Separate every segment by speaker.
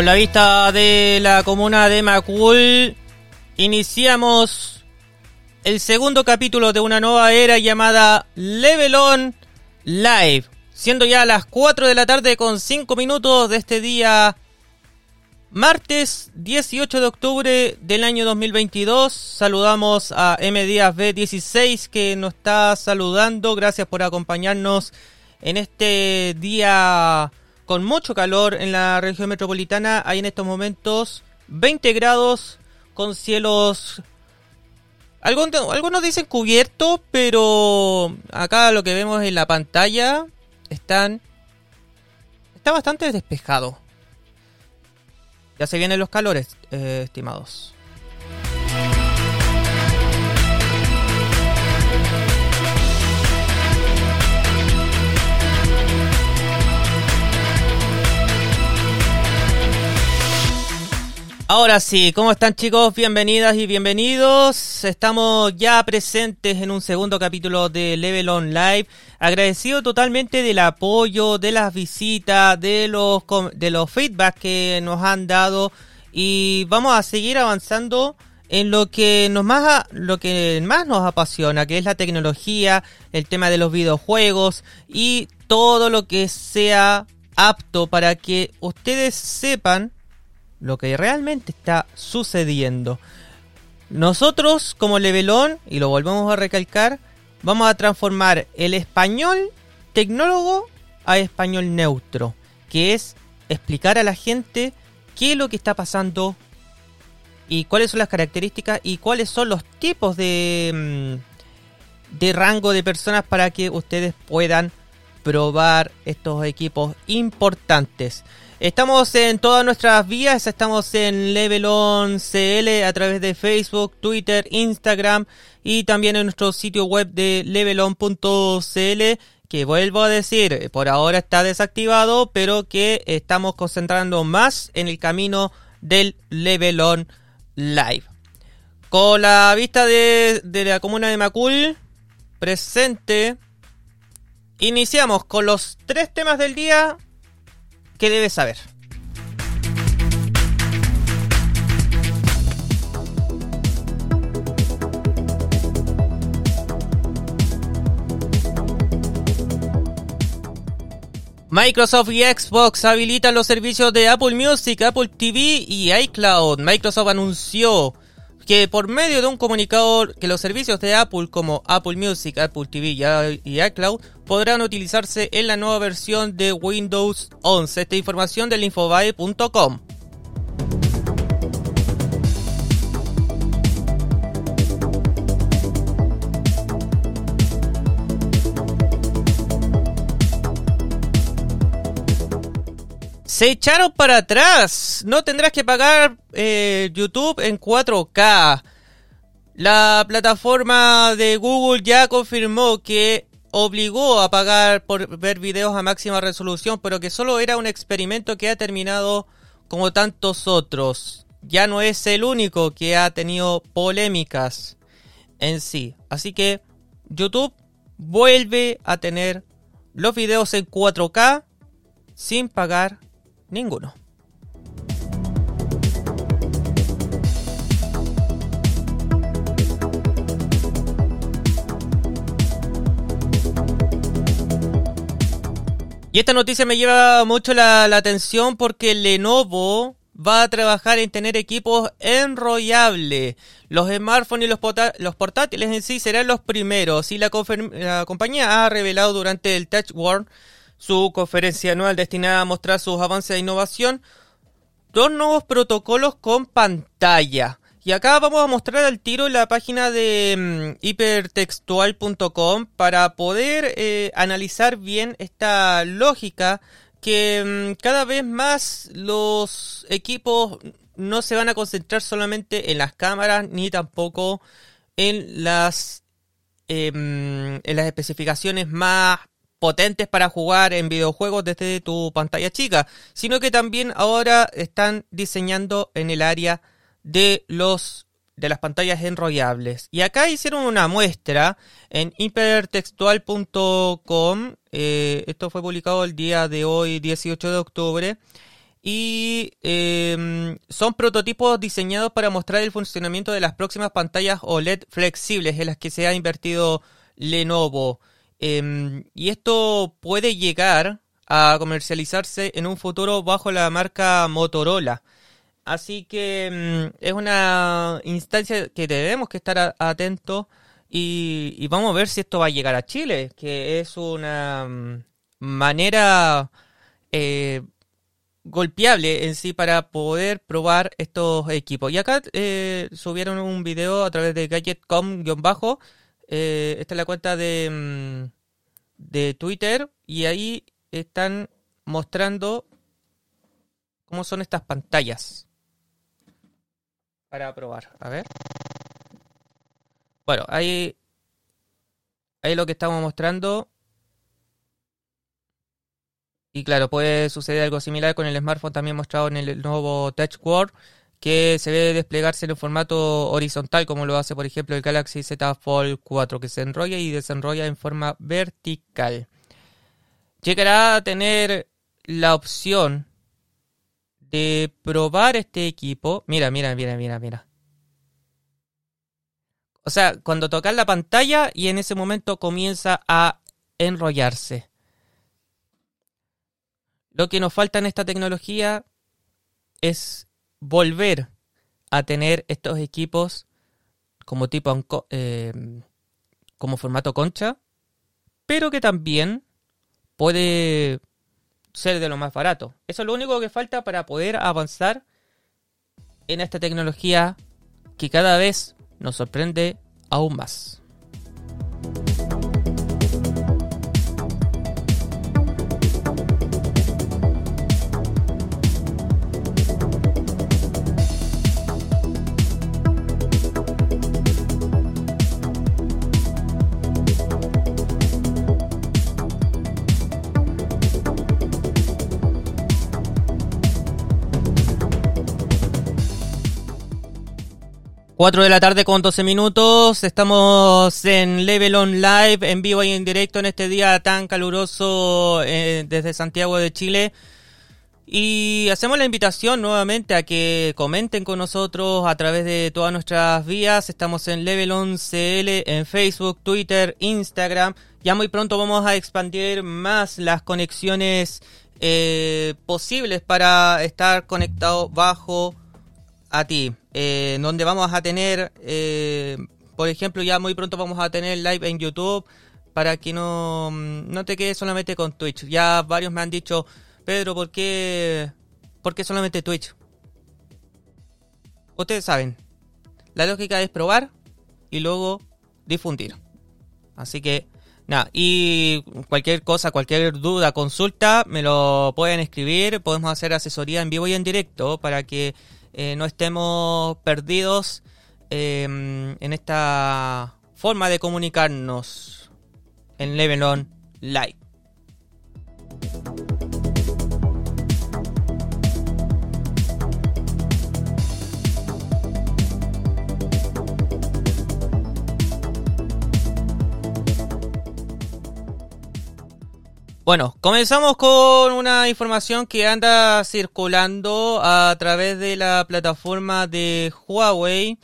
Speaker 1: Con la vista de la comuna de Macul, iniciamos el segundo capítulo de una nueva era llamada Level On Live. Siendo ya las 4 de la tarde con 5 minutos de este día martes 18 de octubre del año 2022. Saludamos a M Díaz B16 que nos está saludando. Gracias por acompañarnos en este día con mucho calor en la región metropolitana. Hay en estos momentos 20 grados con cielos... Algunos, dicen cubiertos, pero acá lo que vemos en la pantalla están... Está bastante despejado. Ya se vienen los calores, eh, estimados. Ahora sí, ¿cómo están chicos? Bienvenidas y bienvenidos. Estamos ya presentes en un segundo capítulo de Level On Live. Agradecido totalmente del apoyo, de las visitas, de los, de los feedback que nos han dado y vamos a seguir avanzando en lo que nos más lo que más nos apasiona, que es la tecnología, el tema de los videojuegos y todo lo que sea apto para que ustedes sepan lo que realmente está sucediendo. Nosotros, como Levelón, y lo volvemos a recalcar, vamos a transformar el español tecnólogo a español neutro, que es explicar a la gente qué es lo que está pasando y cuáles son las características y cuáles son los tipos de, mm, de rango de personas para que ustedes puedan probar estos equipos importantes. Estamos en todas nuestras vías, estamos en Levelon CL a través de Facebook, Twitter, Instagram y también en nuestro sitio web de levelon.cl que vuelvo a decir, por ahora está desactivado, pero que estamos concentrando más en el camino del Levelon Live. Con la vista de, de la comuna de Macul presente, iniciamos con los tres temas del día ¿Qué debes saber? Microsoft y Xbox habilitan los servicios de Apple Music, Apple TV y iCloud. Microsoft anunció que por medio de un comunicado que los servicios de Apple como Apple Music, Apple TV y iCloud podrán utilizarse en la nueva versión de Windows 11. Esta información del infobae.com. Se echaron para atrás. No tendrás que pagar eh, YouTube en 4K. La plataforma de Google ya confirmó que obligó a pagar por ver videos a máxima resolución, pero que solo era un experimento que ha terminado como tantos otros. Ya no es el único que ha tenido polémicas en sí. Así que YouTube vuelve a tener los videos en 4K sin pagar Ninguno. Y esta noticia me lleva mucho la, atención porque Lenovo va a trabajar en tener equipos enrollables. Los smartphones y los, los, portátiles en sí serán los primeros. Y la, la compañía ha revelado durante el Touch World su conferencia anual destinada a mostrar sus avances de innovación, dos nuevos protocolos con pantalla. Y acá vamos a mostrar al tiro la página de mm, hipertextual.com para poder eh, analizar bien esta lógica que mm, cada vez más los equipos no se van a concentrar solamente en las cámaras ni tampoco en las em, en las especificaciones más potentes para jugar en videojuegos desde tu pantalla chica, sino que también ahora están diseñando en el área de los de las pantallas enrollables. Y acá hicieron una muestra en hipertextual.com. Eh, esto fue publicado el día de hoy, 18 de octubre. y em, son prototipos diseñados para mostrar el funcionamiento de las próximas pantallas OLED flexibles en las que se ha invertido Lenovo. Em, y esto puede llegar a comercializarse en un futuro bajo la marca Motorola. Así que em, es una instancia que debemos que estar atentos y, vamos a ver si esto va a llegar a Chile, que es una manera eh, golpeable en sí para poder probar estos equipos. Y acá eh, subieron un video a través de gadgetcom-bajo. Eh, esta es la cuenta de, mm, de Twitter y ahí están mostrando cómo son estas pantallas para probar. A ver. Bueno, ahí, ahí lo que estamos mostrando y claro, puede suceder algo similar con el smartphone también mostrado en el nuevo Touch World, que se ve desplegarse en un formato horizontal, como lo hace por ejemplo el Galaxy Z Fold 4, que se enrolla y desenrolla en forma vertical. Llegará a tener la opción de probar este equipo. Mira, mira, mira, mira, mira. O sea, cuando tocas la pantalla y en ese momento comienza a enrollarse. Lo que nos falta en esta tecnología es volver a tener estos equipos como tipo eh, como formato concha, pero que también puede ser de lo más barato. Eso es lo único que falta para poder avanzar en esta tecnología que cada vez nos sorprende aún más. 4 de la tarde con 12 minutos. Estamos en Level On Live, en vivo y en directo en este día tan caluroso eh, desde Santiago de Chile. Y hacemos la invitación nuevamente a que comenten con nosotros a través de todas nuestras vías. Estamos en Level On CL en Facebook, Twitter, Instagram. Ya muy pronto vamos a expandir más las conexiones eh, posibles para estar conectado bajo a ti, eh, donde vamos a tener, eh, por ejemplo, ya muy pronto vamos a tener live en YouTube para que no, no te quedes solamente con Twitch. Ya varios me han dicho, Pedro, ¿por qué, ¿por qué solamente Twitch? Ustedes saben, la lógica es probar y luego difundir. Así que, nada, y cualquier cosa, cualquier duda, consulta, me lo pueden escribir. Podemos hacer asesoría en vivo y en directo para que eh, no estemos perdidos em, en esta forma de comunicarnos en Levelon Live. Bueno, comenzamos con una información que anda circulando a través de la plataforma de Huawei,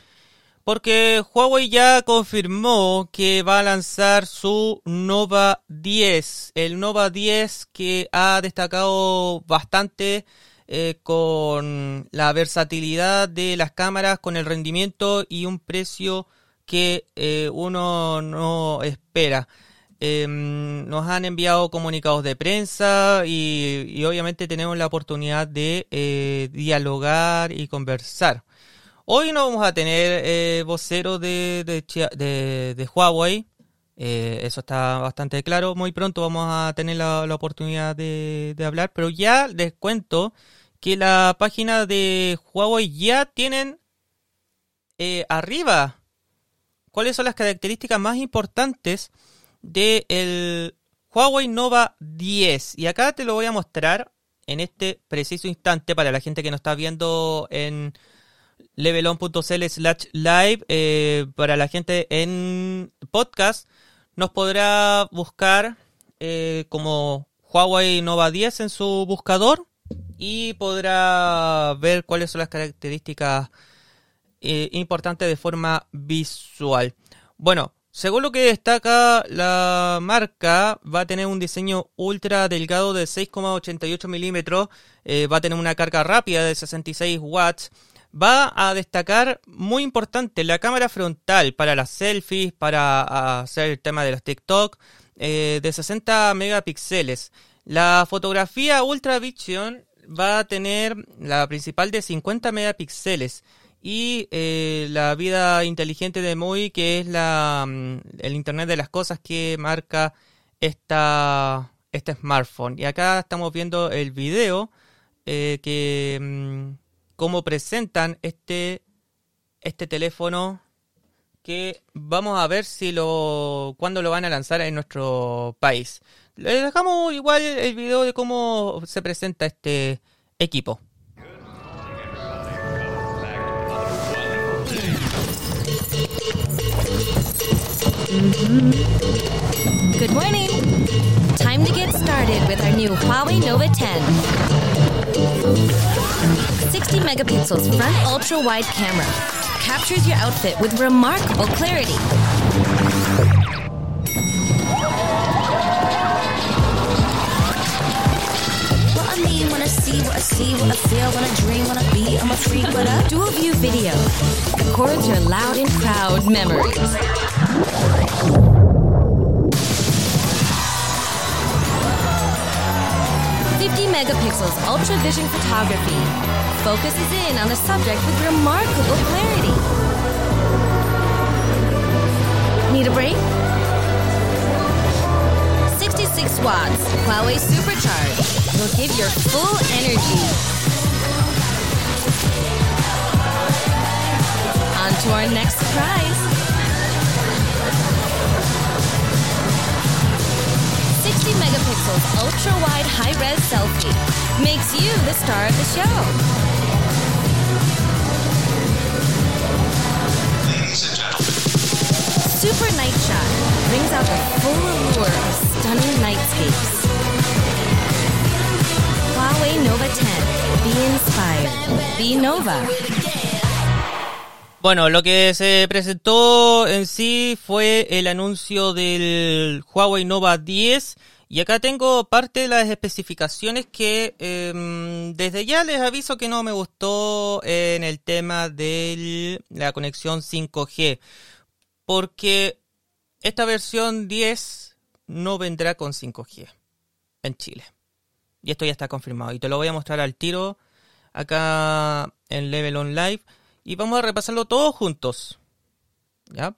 Speaker 1: porque Huawei ya confirmó que va a lanzar su Nova 10, el Nova 10 que ha destacado bastante eh, con la versatilidad de las cámaras, con el rendimiento y un precio que eh, uno no espera. Em, nos han enviado comunicados de prensa y, obviamente tenemos la oportunidad de eh, dialogar y conversar. Hoy no vamos a tener eh, voceros de, de, Huawei, eh, eso está bastante claro. Muy pronto vamos a tener la, oportunidad de, de, hablar, pero ya les cuento que la página de Huawei ya tienen arriba cuáles son las características más importantes del el Huawei Nova 10. Y acá te lo voy a mostrar en este preciso instante para la gente que nos está viendo en levelon.cl slash live. Eh, para la gente en podcast nos podrá buscar eh, como Huawei Nova 10 en su buscador y podrá ver cuáles son las características eh, importantes de forma visual. Bueno, según lo que destaca la marca, va a tener un diseño ultra delgado de 6,88 milímetros, eh, va a tener una carga rápida de 66 watts, va a destacar muy importante la cámara frontal para las selfies, para hacer el tema de los TikTok, eh, de 60 megapíxeles. La fotografía Ultra Vision va a tener la principal de 50 megapíxeles y eh, la vida inteligente de MUI, que es la, mm, el Internet de las Cosas que marca esta, este smartphone. Y acá estamos viendo el video eh, que mm, cómo presentan este, este teléfono que vamos a ver si lo cuándo lo van a lanzar en nuestro país. Les dejamos igual el video de cómo se presenta este equipo.
Speaker 2: Good morning. Time to get started with our new Huawei Nova 10. 60 megapixels front ultra wide camera captures your outfit with remarkable clarity.
Speaker 3: What I mean when I see what I see, what I feel, when I dream, when I be, I'm a freak, what up?
Speaker 2: Dual view video records your loud and proud memories. 50 megapixels ultra vision photography focuses in on the subject with remarkable clarity. Need a break? 66 watts Huawei Supercharge will give your full energy. On to our next surprise. Megapixels ultra wide high res selfie makes you the star of the show. Super Night Shot brings out the full allure of stunning nightscapes. Huawei Nova 10. Be inspired. Be Nova.
Speaker 1: Bueno, lo que se presentó en sí fue el anuncio del Huawei Nova 10 y acá tengo parte de las especificaciones que em, desde ya les aviso que no me gustó en el tema de la conexión 5G porque esta versión 10 no vendrá con 5G en Chile. Y esto ya está confirmado y te lo voy a mostrar al tiro acá en Level On Live y vamos a repasarlo todos juntos. ¿Ya?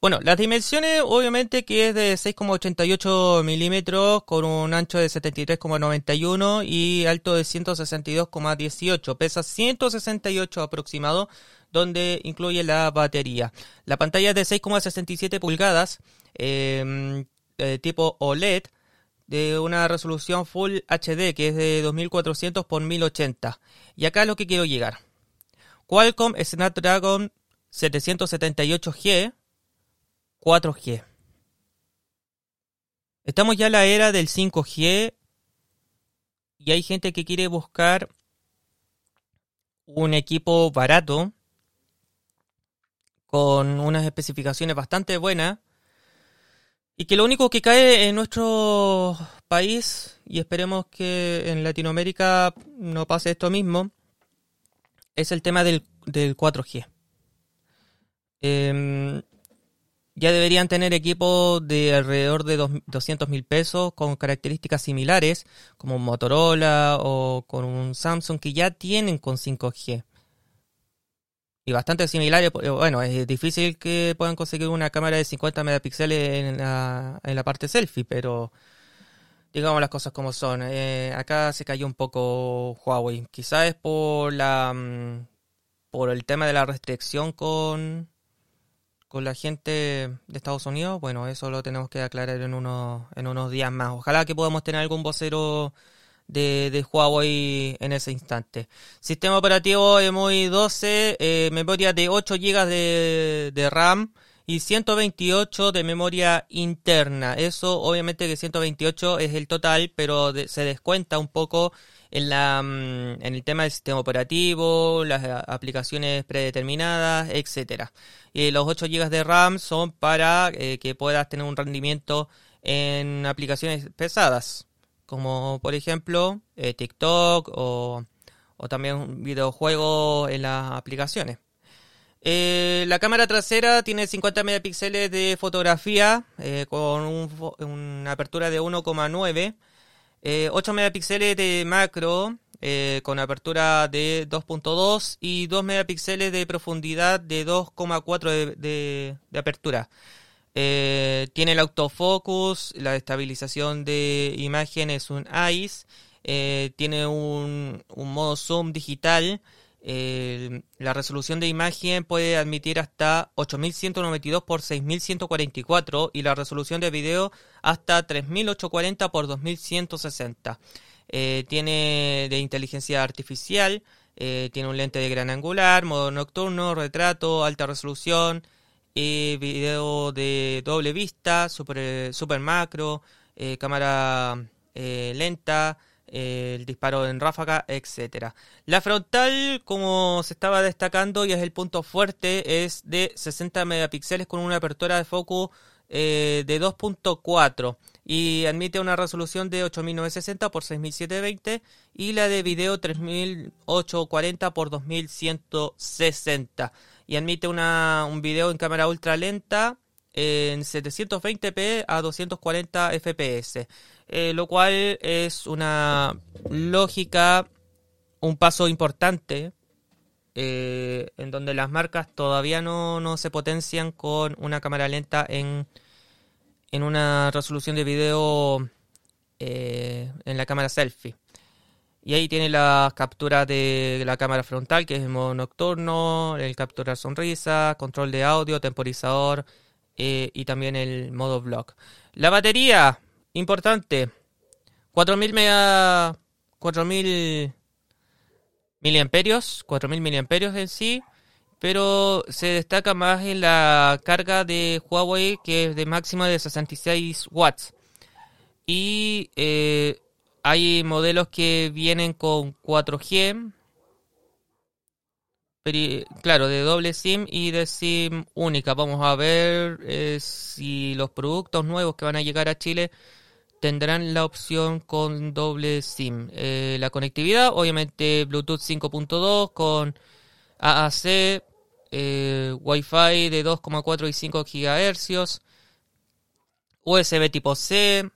Speaker 1: Bueno, las dimensiones obviamente que es de 6,88 milímetros con un ancho de 73,91 y alto de 162,18. Pesa 168 aproximado, donde incluye la batería. La pantalla es de 6,67 pulgadas, eh, eh, tipo OLED, de una resolución Full HD que es de 2400 x 1080. Y acá es lo que quiero llegar. Qualcomm Snapdragon 778G 4G. Estamos ya en la era del 5G y hay gente que quiere buscar un equipo barato con unas especificaciones bastante buenas y que lo único que cae en nuestro país y esperemos que en Latinoamérica no pase esto mismo es el tema del, del 4G. Eh, ya deberían tener equipos de alrededor de 200 mil pesos con características similares, como un Motorola o con un Samsung que ya tienen con 5G. Y bastante similares, bueno, es difícil que puedan conseguir una cámara de 50 megapíxeles en la, en la parte selfie, pero digamos las cosas como son. Eh, acá se cayó un poco Huawei. Quizás es por la mm, por el tema de la restricción con con la gente de Estados Unidos. Bueno, eso lo tenemos que aclarar en unos en unos días más. Ojalá que podamos tener algún vocero de, de Huawei en ese instante. Sistema operativo MUI 12, eh, memoria de 8 GB de, de RAM y 128 de memoria interna. Eso obviamente que 128 es el total, pero se descuenta un poco en, la, mm, en el tema del sistema operativo, las aplicaciones predeterminadas, etcétera. Y los 8 GB de RAM son para eh, que puedas tener un rendimiento en aplicaciones pesadas, como por ejemplo eh, TikTok o, o también videojuegos en las aplicaciones. Eh, la cámara trasera tiene 50 megapíxeles de fotografía eh, con una apertura de 1,9, 8 megapíxeles de macro con apertura de 2.2 y 2 megapíxeles de profundidad de 2,4 de, apertura. Eh, tiene el autofocus, la estabilización de imagen es un ICE, eh, tiene un, modo zoom digital, eh, la resolución de imagen puede admitir hasta 8192 x 6144 y la resolución de video hasta 3840 x 2160. tiene de inteligencia artificial, tiene un lente de gran angular, modo nocturno, retrato, alta resolución, eh, video de doble vista, super, super macro, eh, cámara eh, lenta, el disparo en ráfaga, etcétera. La frontal, como se estaba destacando y es el punto fuerte, es de 60 megapíxeles con una apertura de foco de 2.4 y admite una resolución de 8960 x 6720 y la de video 3840 x 2160 y admite una, un video en cámara ultra lenta en 720p a 240 fps, eh, lo cual es una lógica, un paso importante eh, en donde las marcas todavía no, no, se potencian con una cámara lenta en, en una resolución de video eh, en la cámara selfie. Y ahí tiene la captura de la cámara frontal, que es el modo nocturno, el capturar sonrisa, control de audio, temporizador y también el modo vlog. La batería, importante, 4000 mega, 4000 miliamperios, 4000 miliamperios en sí, pero se destaca más en la carga de Huawei que es de máxima de 66 watts. Y eh, hay modelos que vienen con 4G, claro, de doble SIM y de SIM única. Vamos a ver eh, si los productos nuevos que van a llegar a Chile tendrán la opción con doble SIM. Eh, la conectividad, obviamente Bluetooth 5.2 con AAC, eh, Wi-Fi de 2,4 y 5 GHz, USB tipo C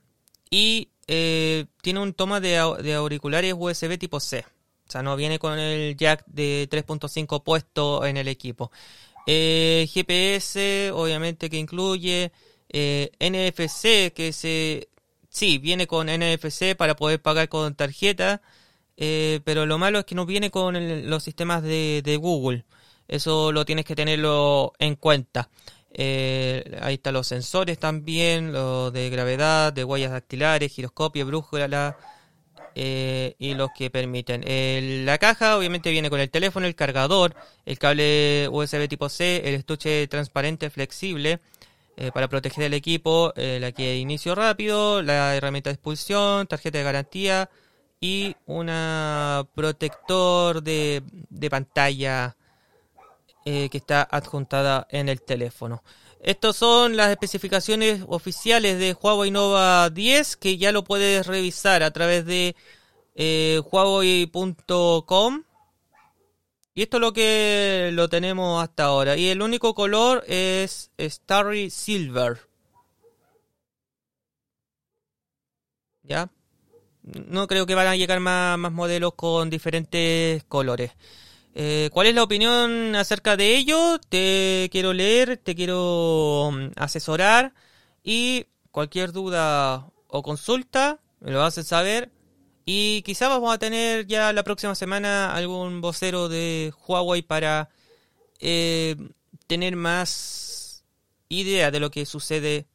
Speaker 1: y eh, tiene un toma de, auriculares USB tipo C. O sea, no viene con el jack de 3.5 puesto en el equipo. Eh, GPS, obviamente que incluye. NFC, que se... Sí, viene con NFC para poder pagar con tarjeta. pero lo malo es que no viene con los sistemas de, de Google. Eso lo tienes que tenerlo en cuenta. Eh, ahí están los sensores también, los de gravedad, de huellas dactilares, giroscopio, brújula eh, y los que permiten. la caja obviamente viene con el teléfono, el cargador, el cable USB tipo C, el estuche transparente flexible eh, para proteger el equipo, la que de inicio rápido, la herramienta de expulsión, tarjeta de garantía y una protector de, pantalla eh, que está adjuntada en el teléfono. Estas son las especificaciones oficiales de Huawei Nova 10 que ya lo puedes revisar a través de eh, huawei.com. Y esto es lo que lo tenemos hasta ahora. Y el único color es Starry Silver. ¿Ya? No creo que van a llegar más, más modelos con diferentes colores. Eh, ¿Cuál es la opinión acerca de ello? Te quiero leer, te quiero mm, asesorar y cualquier duda o consulta me lo haces saber. Y quizá vamos a tener ya la próxima semana algún vocero de Huawei para eh, tener más idea de lo que sucede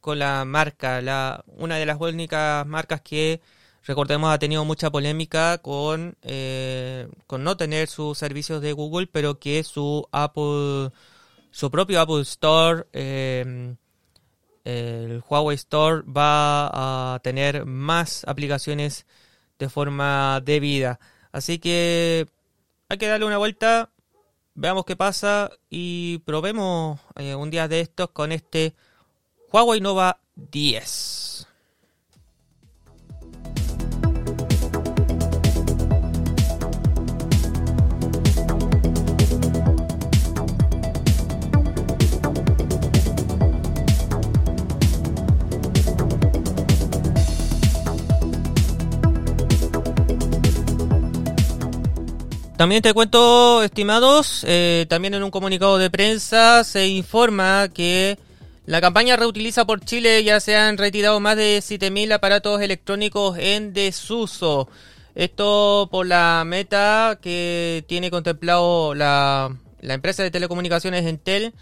Speaker 1: con la marca, la, una de las únicas marcas que recordemos, ha tenido mucha polémica con, eh, con no tener sus servicios de Google, pero que su Apple su propio Apple Store, eh, el Huawei Store va a tener más aplicaciones de forma debida. Así que hay que darle una vuelta, veamos qué pasa y probemos eh, un día de estos con este Huawei Nova 10. También te cuento, estimados, eh, también en un comunicado de prensa se informa que la campaña Reutiliza por Chile ya se han retirado más de 7.000 aparatos electrónicos en desuso. Esto por la meta que tiene contemplado la, la empresa de telecomunicaciones Entel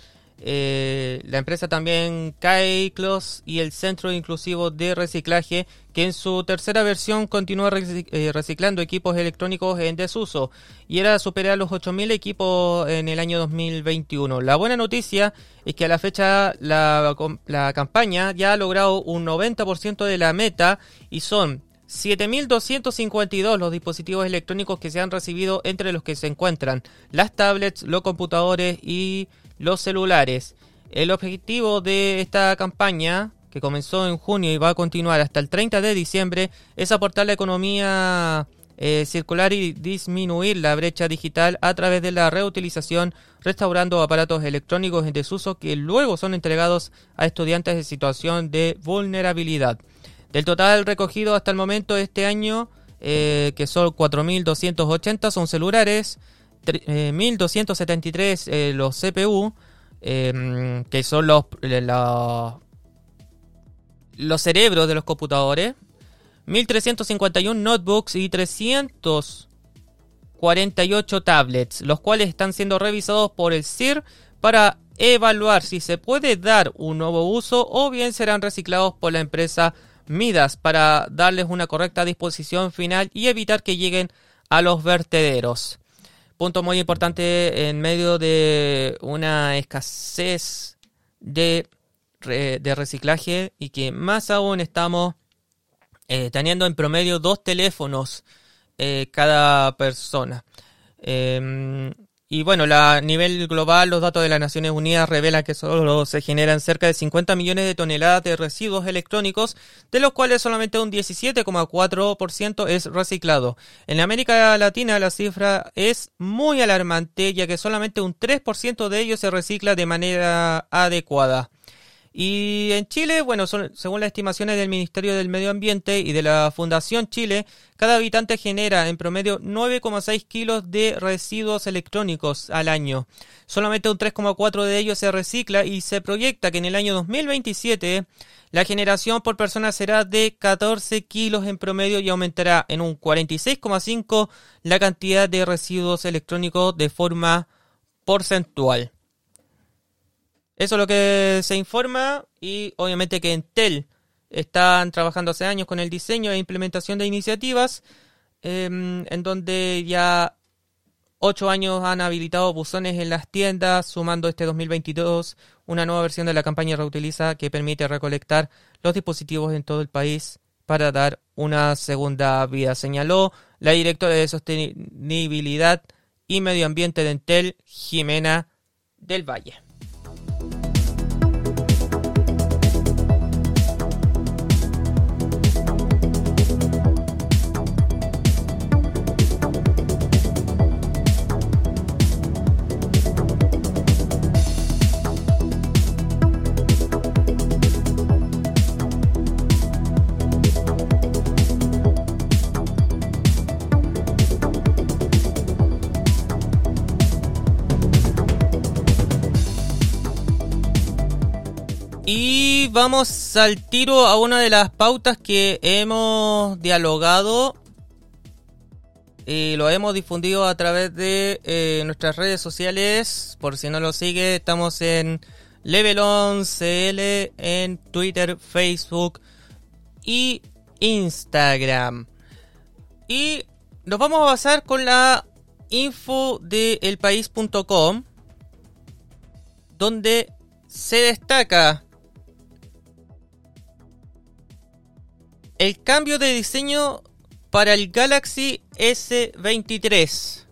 Speaker 1: eh, la empresa también Caiclos y el Centro Inclusivo de Reciclaje, que en su tercera versión continúa eh, reciclando equipos electrónicos en desuso y era superar los 8.000 equipos en el año 2021. La buena noticia es que a la fecha la, la campaña ya ha logrado un 90% de la meta y son 7.252 los dispositivos electrónicos que se han recibido entre los que se encuentran las tablets, los computadores y los celulares. El objetivo de esta campaña, que comenzó en junio y va a continuar hasta el 30 de diciembre, es aportar la economía eh, circular y disminuir la brecha digital a través de la reutilización, restaurando aparatos electrónicos en desuso que luego son entregados a estudiantes en situación de vulnerabilidad. Del total recogido hasta el momento este año, eh, que son 4.280, son celulares, 1273 eh, eh, los CPU, em, que son los, los cerebros de los computadores, 1351 notebooks y 348 tablets, los cuales están siendo revisados por el CIR para evaluar si se puede dar un nuevo uso o bien serán reciclados por la empresa Midas para darles una correcta disposición final y evitar que lleguen a los vertederos. Punto muy importante en medio de una escasez de, de reciclaje y que más aún estamos eh, teniendo en promedio dos teléfonos eh, cada persona. Em, y bueno, a nivel global, los datos de las Naciones Unidas revelan que solo se generan cerca de 50 millones de toneladas de residuos electrónicos, de los cuales solamente un 17,4% es reciclado. En América Latina la cifra es muy alarmante, ya que solamente un 3% de ellos se recicla de manera adecuada. Y en Chile, bueno, según las estimaciones del Ministerio del Medio Ambiente y de la Fundación Chile, cada habitante genera en promedio 9,6 kilos de residuos electrónicos al año. Solamente un 3,4 de ellos se recicla y se proyecta que en el año 2027 la generación por persona será de 14 kilos en promedio y aumentará en un 46,5 la cantidad de residuos electrónicos de forma porcentual. Eso es lo que se informa y obviamente que Entel están trabajando hace años con el diseño e implementación de iniciativas em, en donde ya ocho años han habilitado buzones en las tiendas, sumando este 2022 una nueva versión de la campaña Reutiliza que permite recolectar los dispositivos en todo el país para dar una segunda vida, señaló la directora de Sostenibilidad y Medio Ambiente de Entel, Jimena del Valle. Y vamos al tiro a una de las pautas que hemos dialogado y lo hemos difundido a través de eh, nuestras redes sociales. Por si no lo sigue, estamos en LevelOnCL en Twitter, Facebook y Instagram. Y nos vamos a basar con la info de donde se destaca el cambio de diseño para el Galaxy S23.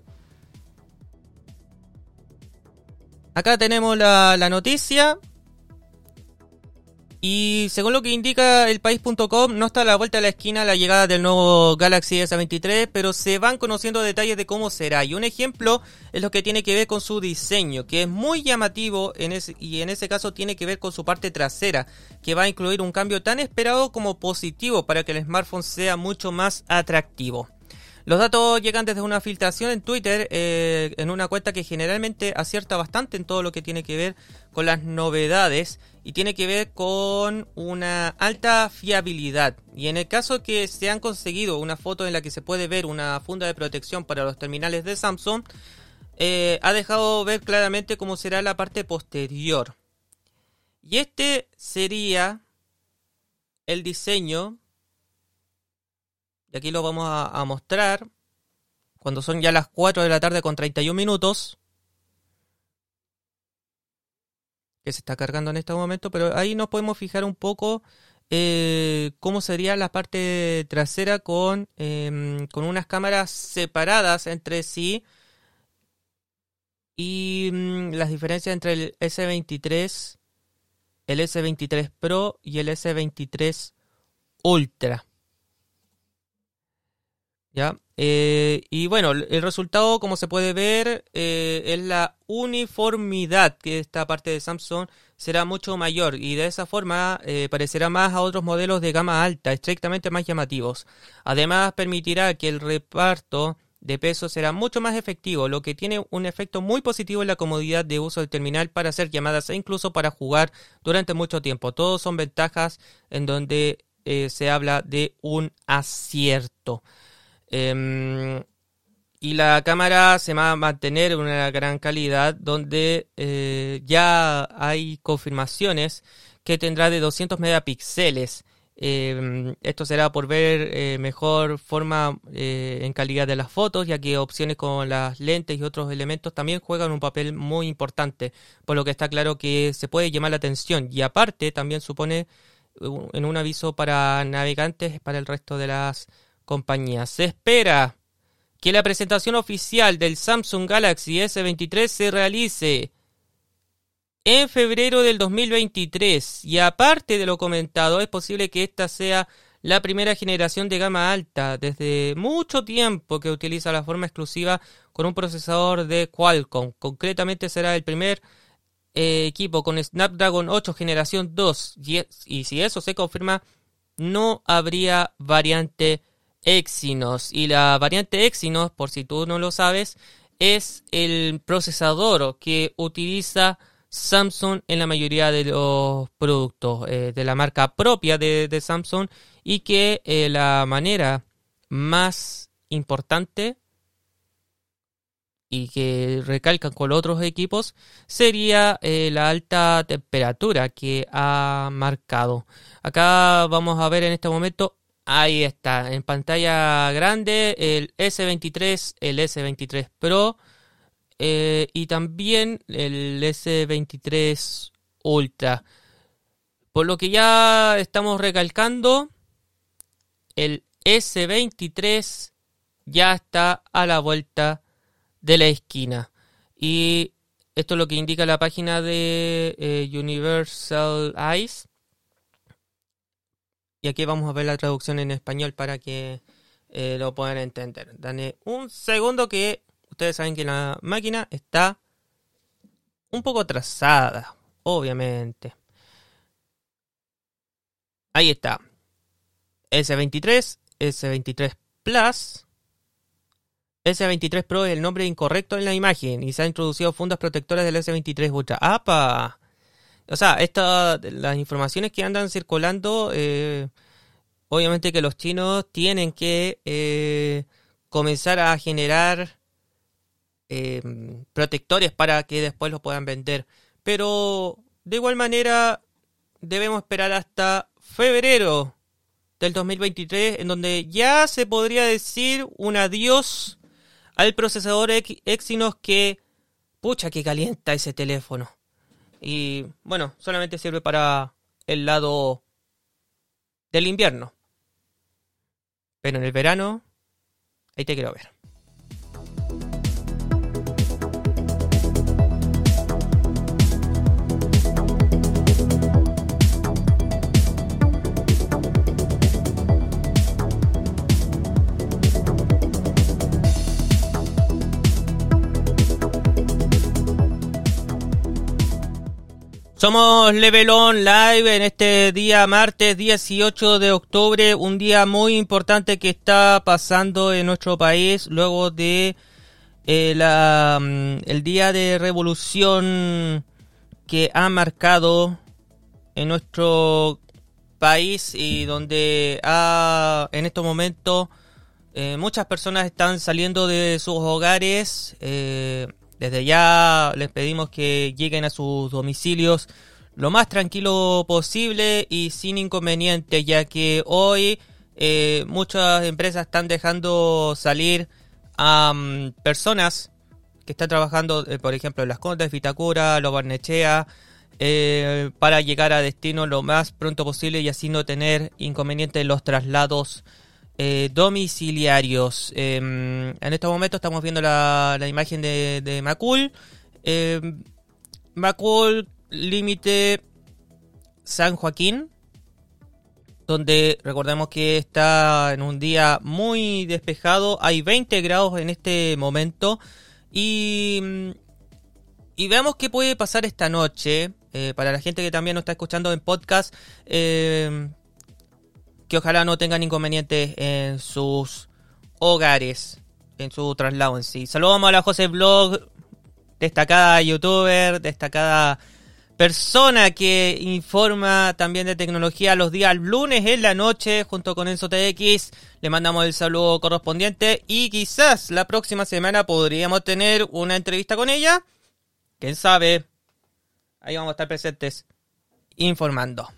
Speaker 1: Acá tenemos la, noticia. Y según lo que indica el país.com, no está a la vuelta de la esquina la llegada del nuevo Galaxy S23, pero se van conociendo detalles de cómo será. Y un ejemplo es lo que tiene que ver con su diseño, que es muy llamativo en y en ese caso tiene que ver con su parte trasera, que va a incluir un cambio tan esperado como positivo para que el smartphone sea mucho más atractivo. Los datos llegan desde una filtración en Twitter, eh, en una cuenta que generalmente acierta bastante en todo lo que tiene que ver con las novedades y tiene que ver con una alta fiabilidad. Y en el caso que se han conseguido una foto en la que se puede ver una funda de protección para los terminales de Samsung, eh, ha dejado ver claramente cómo será la parte posterior. Y este sería el diseño y aquí lo vamos a, mostrar. Cuando son ya las 4 de la tarde con 31 minutos. Que se está cargando en este momento. Pero ahí nos podemos fijar un poco eh, cómo sería la parte trasera con, em, con unas cámaras separadas entre sí. Y mm, las diferencias entre el S23, el S23 Pro y el S23 Ultra. ¿Ya? Eh, y bueno, el resultado, como se puede ver, eh, es la uniformidad que esta parte de Samsung será mucho mayor y de esa forma eh, parecerá más a otros modelos de gama alta, estrictamente más llamativos. Además, permitirá que el reparto de peso será mucho más efectivo, lo que tiene un efecto muy positivo en la comodidad de uso del terminal para hacer llamadas e incluso para jugar durante mucho tiempo. Todos son ventajas en donde se habla de un acierto. Em, y la cámara se va a mantener en una gran calidad donde eh, ya hay confirmaciones que tendrá de 200 megapíxeles. Em, esto será por ver eh, mejor forma eh, en calidad de las fotos, ya que opciones con las lentes y otros elementos también juegan un papel muy importante, por lo que está claro que se puede llamar la atención y aparte también supone en un aviso para navegantes para el resto de las compañía. Se espera que la presentación oficial del Samsung Galaxy S23 se realice en febrero del 2023 y aparte de lo comentado es posible que esta sea la primera generación de gama alta desde mucho tiempo que utiliza la forma exclusiva con un procesador de Qualcomm. Concretamente será el primer eh, equipo con Snapdragon 8 generación 2 y, y si eso se confirma no habría variante Exynos. Y la variante Exynos, por si tú no lo sabes, es el procesador que utiliza Samsung en la mayoría de los productos eh, de la marca propia de, Samsung y que eh, la manera más importante y que recalcan con otros equipos sería eh, la alta temperatura que ha marcado. Acá vamos a ver en este momento Ahí está, en pantalla grande el S23, el S23 Pro eh, y también el S23 Ultra. Por lo que ya estamos recalcando, el S23 ya está a la vuelta de la esquina. Y esto es lo que indica la página de eh, Universal Eyes. Y aquí vamos a ver la traducción en español para que eh, lo puedan entender. Dame un segundo que ustedes saben que la máquina está un poco atrasada, obviamente. Ahí está. S23, S23 Plus. S23 Pro es el nombre incorrecto en la imagen y se han introducido fundas protectoras del S23 Ultra. ¡Apa! O sea, las informaciones que andan circulando, eh, obviamente que los chinos tienen que eh, comenzar a generar eh, protectores para que después los puedan vender. Pero de igual manera debemos esperar hasta febrero del 2023 en donde ya se podría decir un adiós al procesador Exynos que pucha que calienta ese teléfono y bueno, solamente sirve para el lado del invierno. Pero en el verano, ahí te quiero ver. Somos Level On Live en este día martes 18 de octubre, un día muy importante que está pasando en nuestro país luego de eh, la, mm, el día de revolución que ha marcado en nuestro país y donde ha, en estos momentos eh, muchas personas están saliendo de sus hogares. Eh, desde ya les pedimos que lleguen a sus domicilios lo más tranquilo posible y sin inconvenientes, ya que hoy eh, muchas empresas están dejando salir a mm, personas que están trabajando, eh, por ejemplo, en las Condes, Vitacura, Lo Barnechea, eh, para llegar a destino lo más pronto posible y así no tener inconvenientes en los traslados eh, domiciliarios. Em, en este momento estamos viendo la, imagen de, Macul. Em, Macul, límite San Joaquín. Donde recordemos que está en un día muy despejado. Hay 20 grados en este momento. Y, y veamos qué puede pasar esta noche. Eh, para la gente que también nos está escuchando en podcast. Eh, que ojalá no tengan inconvenientes en sus hogares, en su traslado en sí. Saludamos a la José Blog, destacada youtuber, destacada persona que informa también de tecnología los días lunes en la noche junto con Enzo TX. Le mandamos el saludo correspondiente y quizás la próxima semana podríamos tener una entrevista con ella. ¿Quién sabe? Ahí vamos a estar presentes informando.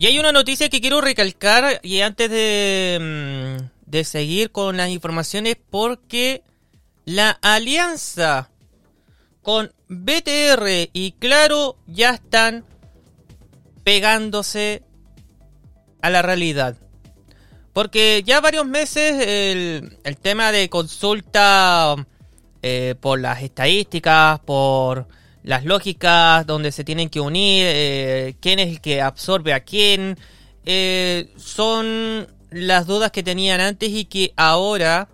Speaker 1: Y hay una noticia que quiero recalcar y antes de, mm, de seguir con las informaciones porque la alianza con BTR y Claro ya están pegándose a la realidad. Porque ya varios meses el, el tema de consulta eh, por las estadísticas, por las lógicas donde se tienen que unir, eh, quién es el que absorbe a quién, eh, son las dudas que tenían antes y que ahora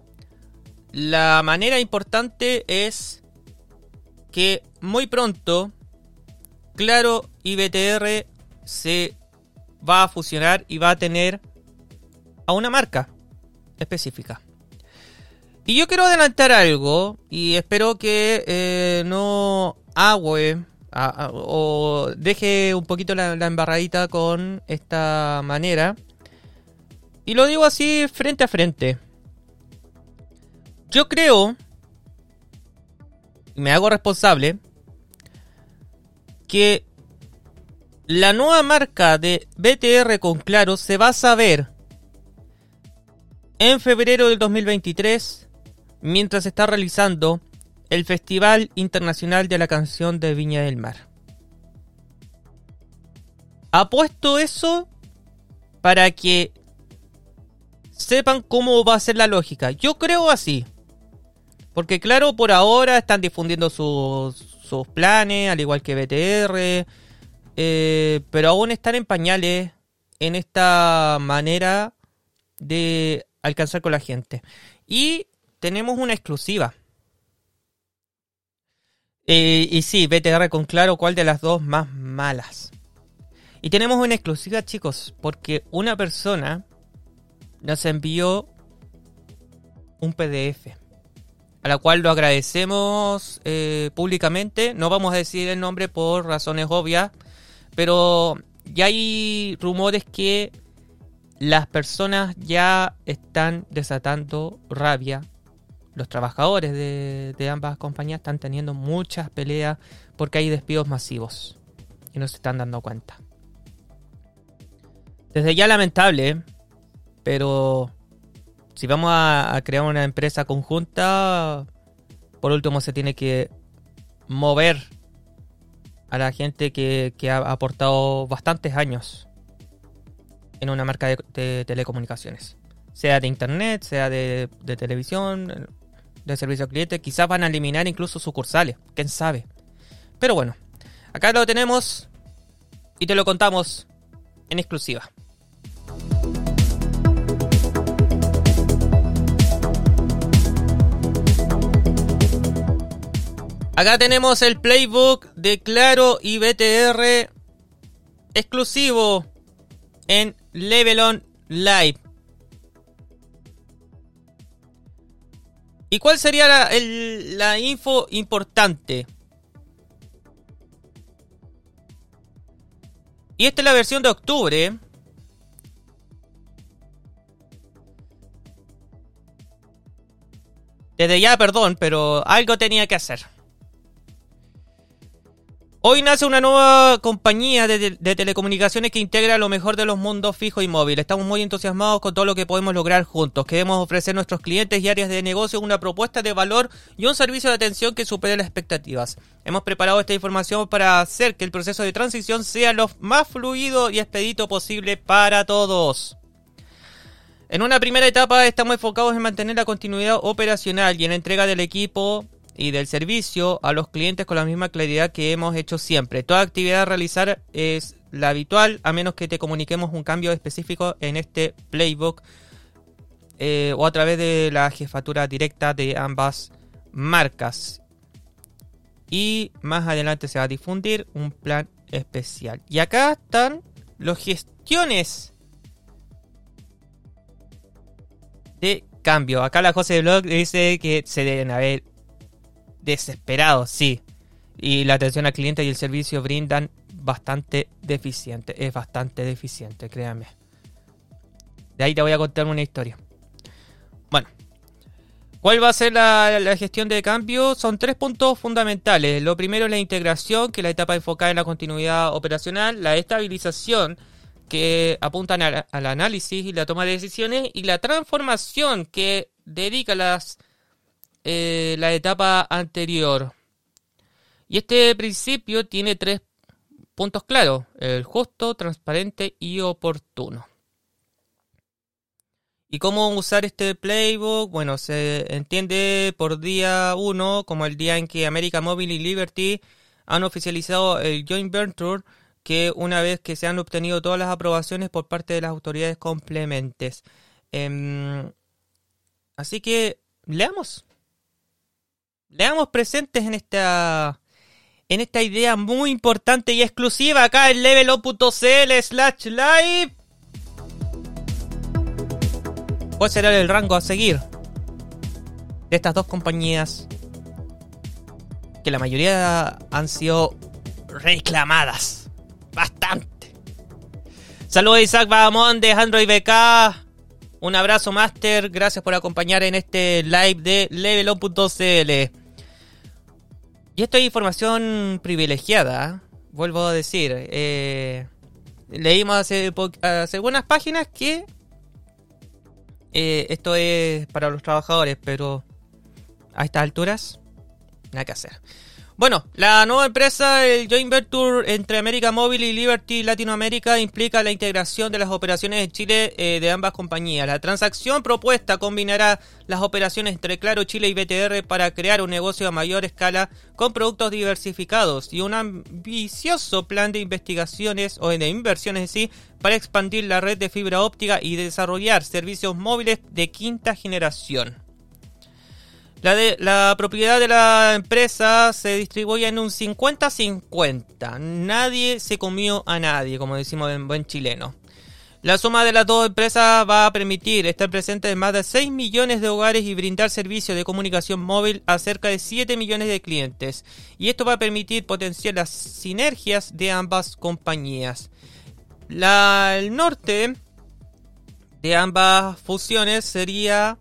Speaker 1: la manera importante es que muy pronto Claro y BTR se va a fusionar y va a tener a una marca específica. Y yo quiero adelantar algo y espero que eh, no agüe o deje un poquito la, embarradita con esta manera. Y lo digo así frente a frente. Yo creo, y me hago responsable, que la nueva marca de BTR con Claro se va a saber en febrero del 2023 mientras está realizando el Festival Internacional de la Canción de Viña del Mar. Apuesto eso para que sepan cómo va a ser la lógica. Yo creo así. Porque claro, por ahora están difundiendo sus, planes, al igual que BTR. Eh, pero aún están en pañales en esta manera de alcanzar con la gente. Y tenemos una exclusiva. Eh, y sí, BTR con claro cuál de las dos más malas. Y tenemos una exclusiva, chicos, porque una persona nos envió un PDF, a la cual lo agradecemos eh, públicamente. No vamos a decir el nombre por razones obvias, pero ya hay rumores que las personas ya están desatando rabia los trabajadores de, ambas compañías están teniendo muchas peleas porque hay despidos masivos y no se están dando cuenta. Desde ya lamentable, pero si vamos a, crear una empresa conjunta, por último se tiene que mover a la gente que, ha aportado bastantes años en una marca de, telecomunicaciones. Sea de internet, sea de televisión, de servicio al cliente. Quizás van a eliminar incluso sucursales, quién sabe. Pero bueno, acá lo tenemos y te lo contamos en exclusiva. Acá tenemos el playbook de Claro y BTR exclusivo en Levelon Live. ¿Y cuál sería la, la info importante? Y esta es la versión de octubre. Desde ya, perdón, pero algo tenía que hacer. Hoy nace una nueva compañía de, telecomunicaciones que integra lo mejor de los mundos fijo y móvil. Estamos muy entusiasmados con todo lo que podemos lograr juntos. Queremos ofrecer a nuestros clientes y áreas de negocio una propuesta de valor y un servicio de atención que supere las expectativas. Hemos preparado esta información para hacer que el proceso de transición sea lo más fluido y expedito posible para todos. En una primera etapa estamos enfocados en mantener la continuidad operacional y en la entrega del equipo y del servicio a los clientes con la misma claridad que hemos hecho siempre. Toda actividad a realizar es la habitual a menos que te comuniquemos un cambio específico en este playbook eh, o a través de la jefatura directa de ambas marcas. Y más adelante se va a difundir un plan especial. Y acá están los gestiones de cambio. Acá la José Blog dice que se deben haber desesperado, sí. Y la atención al cliente y el servicio brindan bastante deficiente. Es bastante deficiente, créanme. De ahí te voy a contar una historia. Bueno. ¿Cuál va a ser la, la gestión de cambio? Son tres puntos fundamentales. Lo primero es la integración, que es la etapa enfocada en la continuidad operacional. La estabilización, que apuntan al, al análisis y la toma de decisiones. Y la transformación, que dedica las eh, la etapa anterior. Y este principio tiene tres puntos claros: el justo, transparente y oportuno. ¿Y cómo usar este playbook? Bueno, se entiende por día 1 como el día en que América Móvil y Liberty han oficializado el joint venture que una vez que se han obtenido todas las aprobaciones por parte de las autoridades complementes. Em, así que leamos. Leamos presentes en esta en esta idea muy importante y exclusiva acá en levelo.cl slash live. ¿Cuál será el rango a seguir de estas dos compañías que la mayoría han sido reclamadas? Bastante. Saludos a Isaac Bahamón de Android BK. Un abrazo, Master. Gracias por acompañar en este live de Levelon.cl. Y esto es información privilegiada, ¿eh? vuelvo a decir. Eh, leímos hace, hace algunas páginas que eh, esto es para los trabajadores, pero a estas alturas, nada que hacer. Bueno, la nueva empresa, el joint venture entre América Móvil y Liberty Latinoamérica, implica la integración de las operaciones en Chile eh, de ambas compañías. La transacción propuesta combinará las operaciones entre Claro Chile y BTR para crear un negocio a mayor escala con productos diversificados y un ambicioso plan de investigaciones o de inversiones en sí para expandir la red de fibra óptica y desarrollar servicios móviles de quinta generación. La, propiedad de la empresa se distribuye en un 50-50. Nadie se comió a nadie, como decimos en buen chileno. La suma de las dos empresas va a permitir estar presente en más de 6 millones de hogares y brindar servicios de comunicación móvil a cerca de 7 millones de clientes. Y esto va a permitir potenciar las sinergias de ambas compañías. La, el norte de ambas fusiones sería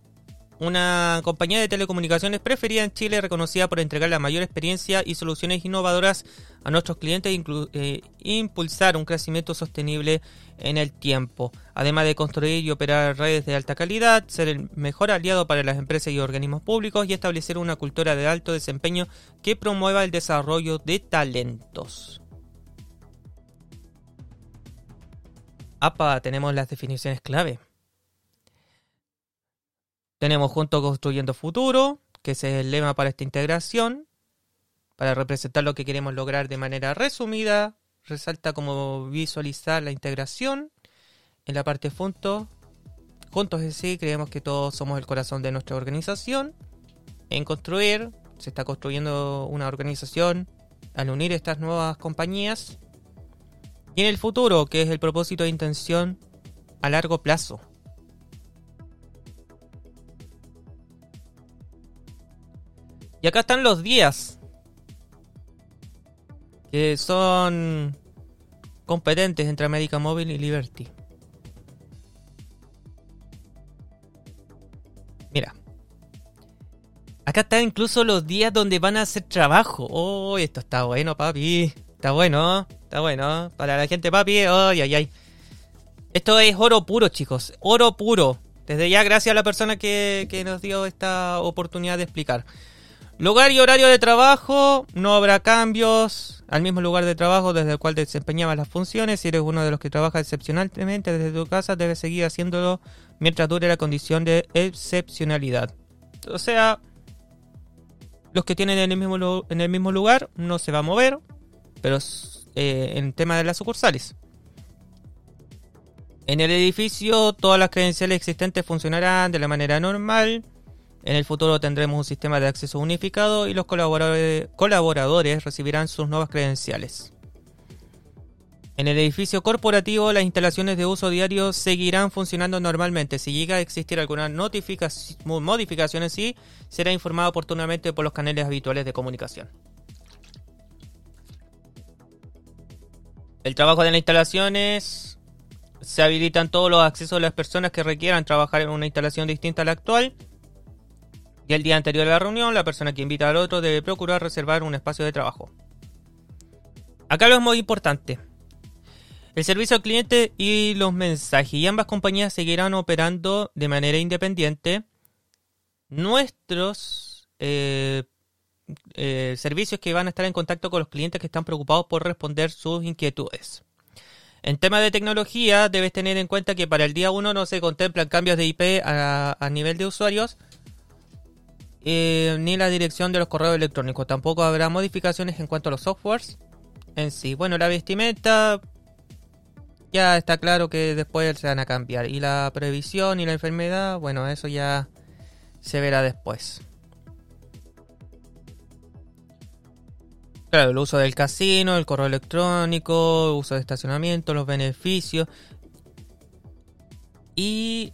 Speaker 1: una compañía de telecomunicaciones preferida en Chile, reconocida por entregar la mayor experiencia y soluciones innovadoras a nuestros clientes e impulsar un crecimiento sostenible en el tiempo, además de construir y operar redes de alta calidad, ser el mejor aliado para las empresas y organismos públicos y establecer una cultura de alto desempeño que promueva el desarrollo de talentos. APA, tenemos las definiciones clave. Tenemos junto Construyendo Futuro, que es el lema para esta integración, para representar lo que queremos lograr de manera resumida. Resalta cómo visualizar la integración. En la parte juntos, juntos en sí, creemos que todos somos el corazón de nuestra organización. En construir, se está construyendo una organización al unir estas nuevas compañías. Y en el futuro, que es el propósito de intención a largo plazo. Y acá están los días. Que son competentes entre América Móvil y Liberty. Mira. Acá están incluso los días donde van a hacer trabajo. Oh, esto está bueno, papi. Está bueno, está bueno. Para la gente, papi. Ay, ay, ay. Esto es oro puro, chicos. Oro puro. Desde ya, gracias a la persona que, que nos dio esta oportunidad de explicar. Lugar y horario de trabajo, no habrá cambios al mismo lugar de trabajo desde el cual desempeñabas las funciones. Si eres uno de los que trabaja excepcionalmente desde tu casa, debes seguir haciéndolo mientras dure la condición de excepcionalidad. O sea, los que tienen en el mismo, en el mismo lugar no se va a mover, pero eh, en tema de las sucursales. En el edificio, todas las credenciales existentes funcionarán de la manera normal. En el futuro tendremos un sistema de acceso unificado y los colaboradores, recibirán sus nuevas credenciales. En el edificio corporativo, las instalaciones de uso diario seguirán funcionando normalmente. Si llega a existir alguna modificación en sí, será informado oportunamente por los canales habituales de comunicación. El trabajo de las instalaciones se habilitan todos los accesos de las personas que requieran trabajar en una instalación distinta a la actual y el día anterior a la reunión, la persona que invita al otro debe procurar reservar un espacio de trabajo. Acá lo es muy importante. El servicio al cliente y los mensajes. Y ambas compañías seguirán operando de manera independiente. Nuestros eh, eh, servicios que van a estar en contacto con los clientes que están preocupados por responder sus inquietudes. En tema de tecnología, debes tener en cuenta que para el día 1 no se contemplan cambios de IP a nivel de usuarios, eh, ni la dirección de los correos electrónicos. Tampoco habrá modificaciones en cuanto a los softwares en sí. Bueno, la vestimenta ya está claro que después se van a cambiar. Y la previsión y la enfermedad, bueno, eso ya se verá después. Claro, el uso del casino, el correo electrónico, uso de estacionamiento, los beneficios. Y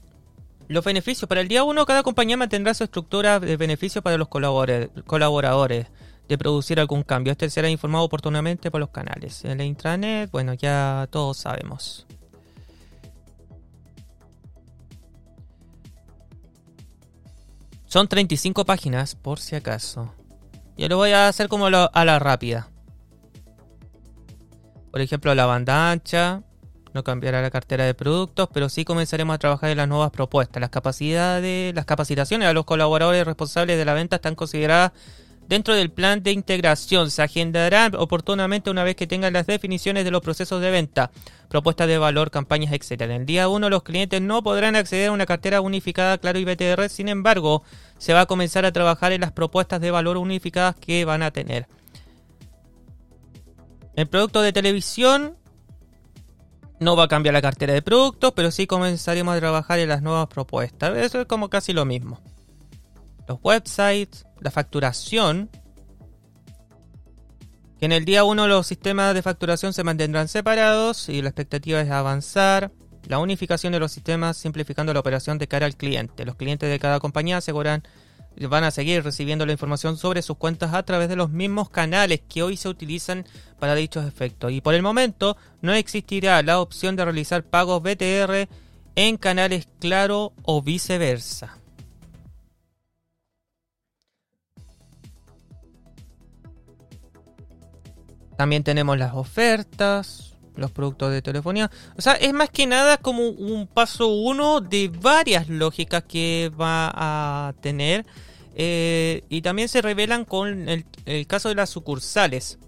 Speaker 1: los beneficios. Para el día 1, cada compañía mantendrá su estructura de beneficios para los colaboradores de producir algún cambio. Este será informado oportunamente por los canales. En la intranet, bueno, ya todos sabemos. Son 35 páginas, por si acaso. Yo lo voy a hacer como a la rápida. Por ejemplo, la banda ancha, no cambiará la cartera de productos, pero sí comenzaremos a trabajar en las nuevas propuestas. Las capacidades, las capacitaciones a los colaboradores responsables de la venta están consideradas dentro del plan de integración. Se agendarán oportunamente una vez que tengan las definiciones de los procesos de venta, propuestas de valor, campañas, etc. En el día 1 los clientes no podrán acceder a una cartera unificada Claro y BTR, sin embargo, se va a comenzar a trabajar en las propuestas de valor unificadas que van a tener. El producto de televisión no va a cambiar la cartera de productos, pero sí comenzaremos a trabajar en las nuevas propuestas. Eso es como casi lo mismo. Los websites, la facturación. Que en el día 1 los sistemas de facturación se mantendrán separados y la expectativa es avanzar. La unificación de los sistemas simplificando la operación de cara al cliente. Los clientes de cada compañía aseguran van a seguir recibiendo la información sobre sus cuentas a través de los mismos canales que hoy se utilizan para dichos efectos. Y por el momento no existirá la opción de realizar pagos BTR en canales claro o viceversa. También tenemos las ofertas los productos de telefonía. O sea, es más que nada como un paso uno de varias lógicas que va a tener. Eh, y también se revelan con el, el caso de las sucursales.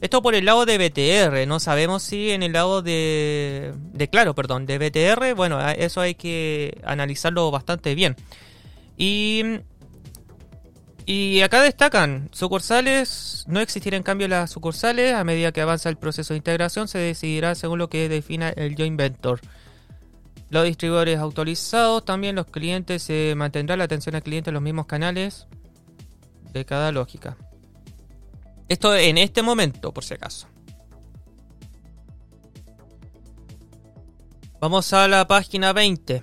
Speaker 1: Esto por el lado de BTR, no sabemos si en el lado de, de claro, perdón, de BTR, bueno, eso hay que analizarlo bastante bien. Y, y acá destacan, sucursales, no existirán en cambio las sucursales, a medida que avanza el proceso de integración se decidirá según lo que defina el joint venture. Los distribuidores autorizados, también los clientes, se mantendrá la atención al cliente en los mismos canales de cada lógica. Esto en este momento, por si acaso. Vamos a la página 20.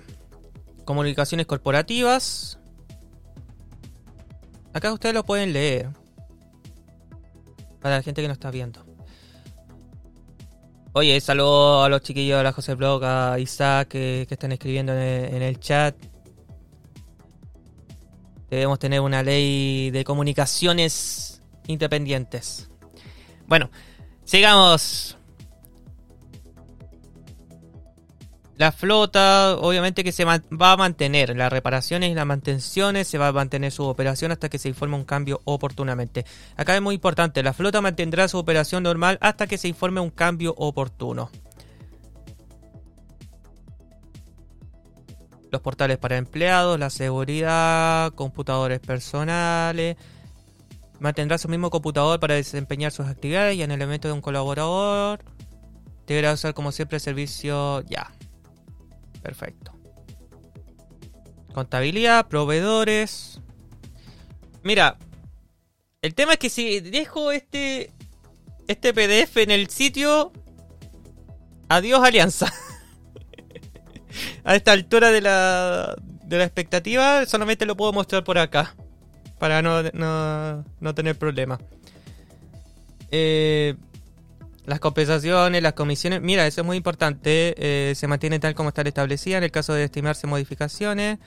Speaker 1: Comunicaciones corporativas. Acá ustedes lo pueden leer. Para la gente que no está viendo. Oye, saludo a los chiquillos, a la José Blog, a Isaac que, están escribiendo en el chat. Debemos tener una ley de comunicaciones independientes. Bueno, sigamos. La flota, obviamente que se va a mantener. Las reparaciones y las mantenciones se va a mantener su operación hasta que se informe un cambio oportunamente. Acá es muy importante, la flota mantendrá su operación normal hasta que se informe un cambio oportuno. Los portales para empleados, la seguridad, computadores personales, Mantendrá su mismo computador para desempeñar sus actividades y en el elemento de un colaborador deberá usar como siempre el servicio ya. Perfecto. Contabilidad, proveedores. Mira, el tema es que si dejo este este PDF en el sitio, adiós alianza. A esta altura de la de la expectativa, solamente lo puedo mostrar por acá para no, no, tener problemas. Eh, las compensaciones, las comisiones, mira, eso es muy importante, eh, se mantiene tal como está establecida en el caso de estimarse modificaciones.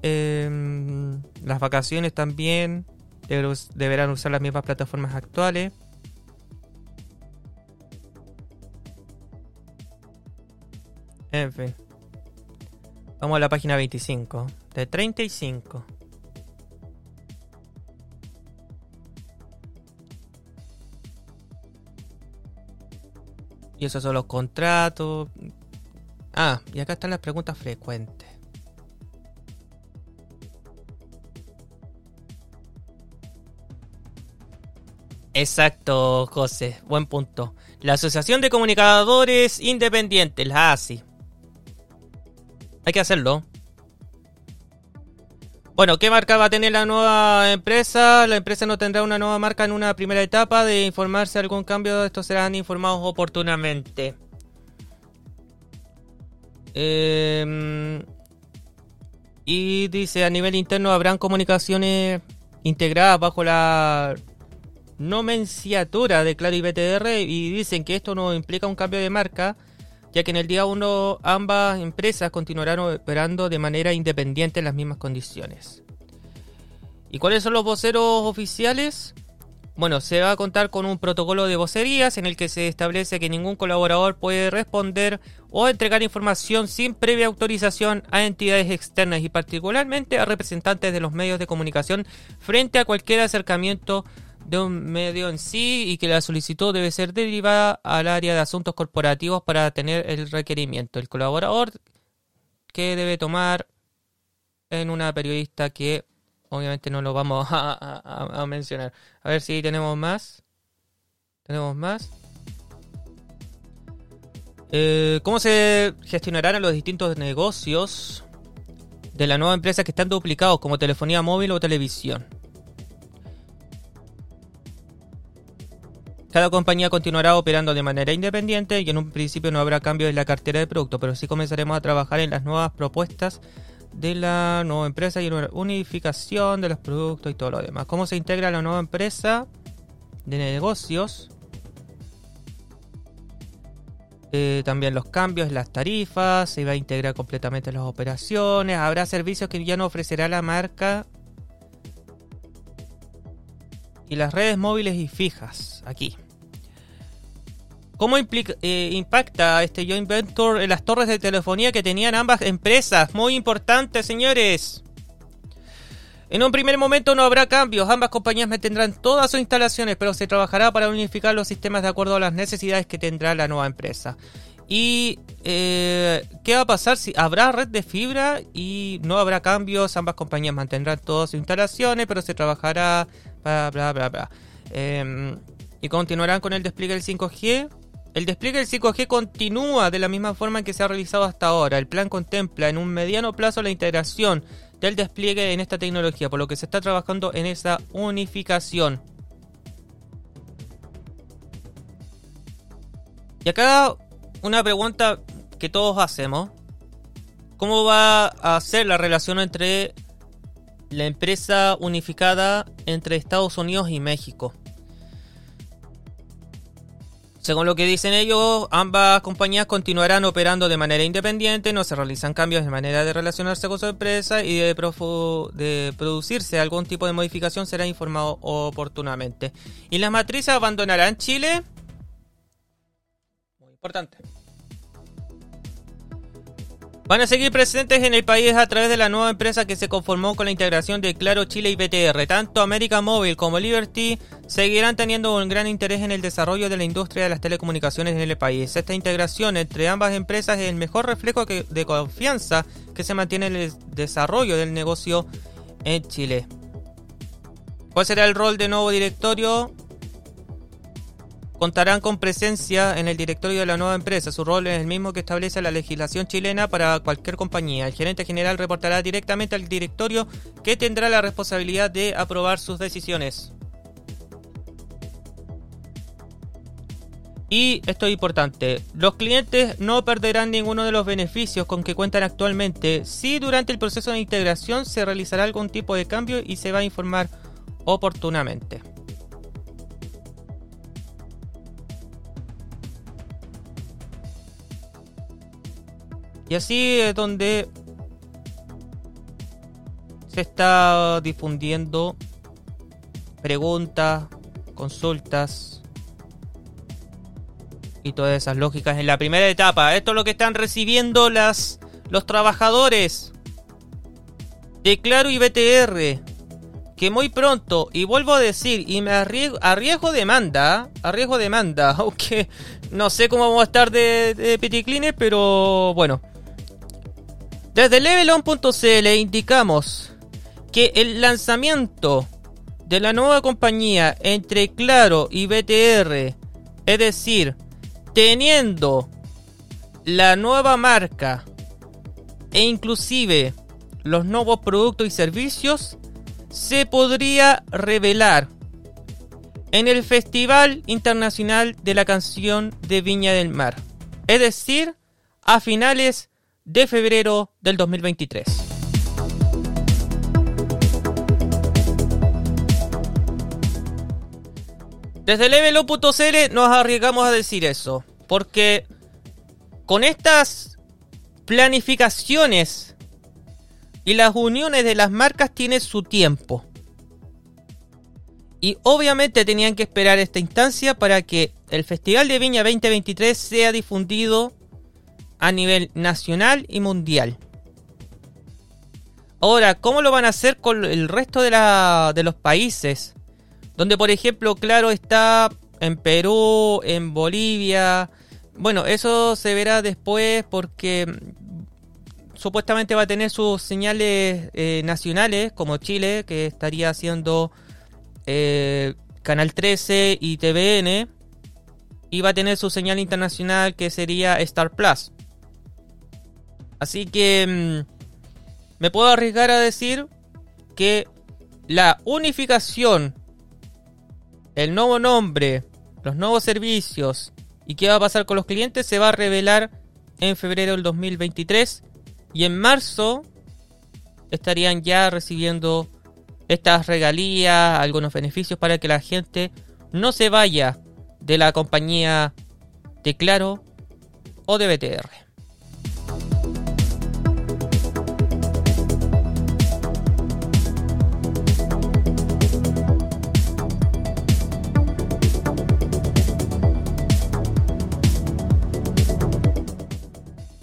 Speaker 1: Em, las vacaciones también deberán usar las mismas plataformas actuales. En fin. Vamos a la página 25. De 35. Y esos son los contratos. Ah, y acá están las preguntas frecuentes. Exacto, José. Buen punto. La Asociación de Comunicadores Independientes, la ASI. Hay que hacerlo. Bueno, ¿qué marca va a tener la nueva empresa? La empresa no tendrá una nueva marca en una primera etapa. De informarse algún cambio, estos serán informados oportunamente. Em, y dice, a nivel interno habrán comunicaciones integradas bajo la nomenclatura de Claro y BTR y dicen que esto no implica un cambio de marca, ya que en el día 1 ambas empresas continuarán operando de manera independiente en las mismas condiciones. ¿Y cuáles son los voceros oficiales? Bueno, se va a contar con un protocolo de vocerías en el que se establece que ningún colaborador puede responder o entregar información sin previa autorización a entidades externas y particularmente a representantes de los medios de comunicación frente a cualquier acercamiento de un medio en sí y que la solicitud debe ser derivada al área de asuntos corporativos para tener el requerimiento. El colaborador que debe tomar en una periodista que obviamente no lo vamos a, mencionar. A ver si tenemos más. Tenemos más. Eh, ¿Cómo se gestionarán los distintos negocios de la nueva empresa que están duplicados como telefonía móvil o televisión? Cada compañía continuará operando de manera independiente y en un principio no habrá cambio en la cartera de producto, pero sí comenzaremos a trabajar en las nuevas propuestas de la nueva empresa y una unificación de los productos y todo lo demás. ¿Cómo se integra la nueva empresa de negocios? Eh, también los cambios, las tarifas, se va a integrar completamente las operaciones, habrá servicios que ya no ofrecerá la marca y las redes móviles y fijas aquí. ¿Cómo implica- eh, impacta este joint venture en las torres de telefonía que tenían ambas empresas? Muy importante, señores. En un primer momento no habrá cambios, ambas compañías mantendrán todas sus instalaciones, pero se trabajará para unificar los sistemas de acuerdo a las necesidades que tendrá la nueva empresa. ¿Y eh, qué va a pasar si habrá red de fibra y no habrá cambios? Ambas compañías mantendrán todas sus instalaciones, pero se trabajará, bla, bla, bla, bla. Eh, y continuarán con el despliegue del 5G. El despliegue del 5G continúa de la misma forma en que se ha realizado hasta ahora. El plan contempla en un mediano plazo la integración del despliegue en esta tecnología, por lo que se está trabajando en esa unificación. Y acá una pregunta que todos hacemos. ¿Cómo va a ser la relación entre la empresa unificada entre Estados Unidos y México? Según lo que dicen ellos, ambas compañías continuarán operando de manera independiente, no se realizan cambios en manera de relacionarse con su empresa y de, producirse algún tipo de modificación será informado oportunamente. ¿Y las matrices abandonarán Chile? Muy importante. Van a seguir presentes en el país a través de la nueva empresa que se conformó con la integración de Claro Chile y BTR. Tanto América Móvil como Liberty seguirán teniendo un gran interés en el desarrollo de la industria de las telecomunicaciones en el país. Esta integración entre ambas empresas es el mejor reflejo de confianza que se mantiene en el desarrollo del negocio en Chile. ¿Cuál será el rol del nuevo directorio? Contarán con presencia en el directorio de la nueva empresa. Su rol es el mismo que establece la legislación chilena para cualquier compañía. El gerente general reportará directamente al directorio que tendrá la responsabilidad de aprobar sus decisiones. Y esto es importante, los clientes no perderán ninguno de los beneficios con que cuentan actualmente si durante el proceso de integración se realizará algún tipo de cambio y se va a informar oportunamente. Y así es donde se está difundiendo preguntas, consultas y todas esas lógicas en la primera etapa. Esto es lo que están recibiendo las, los trabajadores de Claro y BTR. Que muy pronto, y vuelvo a decir, y me arriesgo, arriesgo demanda, arriesgo demanda, aunque no sé cómo vamos a estar de, de pero bueno. Desde levelon.cl indicamos que el lanzamiento de la nueva compañía entre Claro y BTR, es decir, teniendo la nueva marca e inclusive los nuevos productos y servicios, se podría revelar en el Festival Internacional de la Canción de Viña del Mar, es decir, a finales de febrero del 2023. Desde Levelo.cl nos arriesgamos a decir eso, porque con estas planificaciones y las uniones de las marcas tiene su tiempo. Y obviamente tenían que esperar esta instancia para que el Festival de Viña 2023 sea difundido a nivel nacional y mundial. Ahora, ¿cómo lo van a hacer con el resto de, la, de los países? Donde, por ejemplo, claro, está en Perú, en Bolivia. Bueno, eso se verá después porque supuestamente va a tener sus señales eh, nacionales, como Chile, que estaría haciendo eh, Canal 13 y TVN. Y va a tener su señal internacional, que sería Star Plus. Así que mm, me puedo arriesgar a decir que la unificación, el nuevo nombre, los nuevos servicios y qué va a pasar con los clientes se va a revelar en febrero del 2023 y en marzo estarían ya recibiendo estas regalías, algunos beneficios para que la gente no se vaya de la compañía de Claro o de BTR.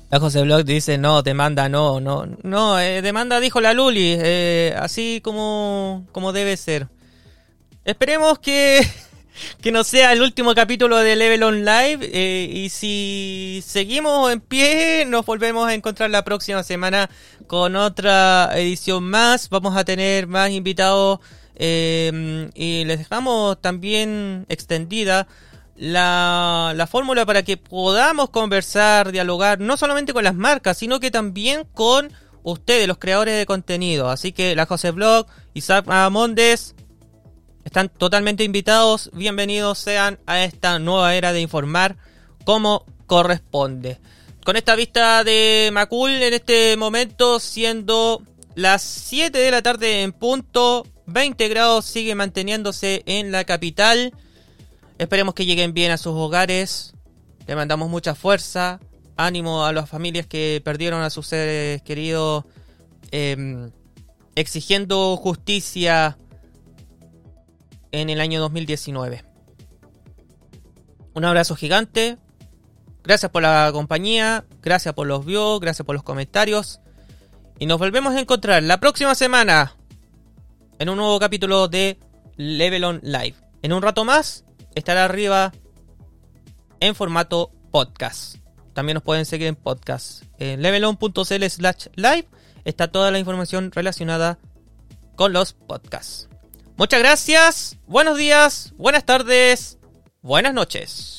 Speaker 1: La José Blog dice, no, demanda no, no, no, eh, demanda dijo la Luli, eh, así como, como debe ser. Esperemos que, que no sea el último capítulo de Level On Live eh, y si seguimos en pie nos volvemos a encontrar la próxima semana con otra edición más. Vamos a tener más invitados eh, y les dejamos también extendida la, la fórmula para que podamos conversar, dialogar, no solamente con las marcas, sino que también con ustedes, los creadores de contenido. Así que la José Blog, Isaac Mondes, están totalmente invitados. Bienvenidos sean a esta nueva era de informar como corresponde. Con esta vista de Macul en este momento, siendo las 7 de la tarde en punto, 20 grados sigue manteniéndose en la capital. Esperemos que lleguen bien a sus hogares. Le mandamos mucha fuerza, ánimo a las familias que perdieron a sus seres queridos, eh, exigiendo justicia en el año 2019. Un abrazo gigante. Gracias por la compañía, gracias por los views, gracias por los comentarios. Y nos volvemos a encontrar la próxima semana en un nuevo capítulo de Level On Live. En un rato más estará arriba en formato podcast. También nos pueden seguir en podcast. En levelon.cl slash live está toda la información relacionada con los podcasts. Muchas gracias, buenos días, buenas tardes, buenas noches.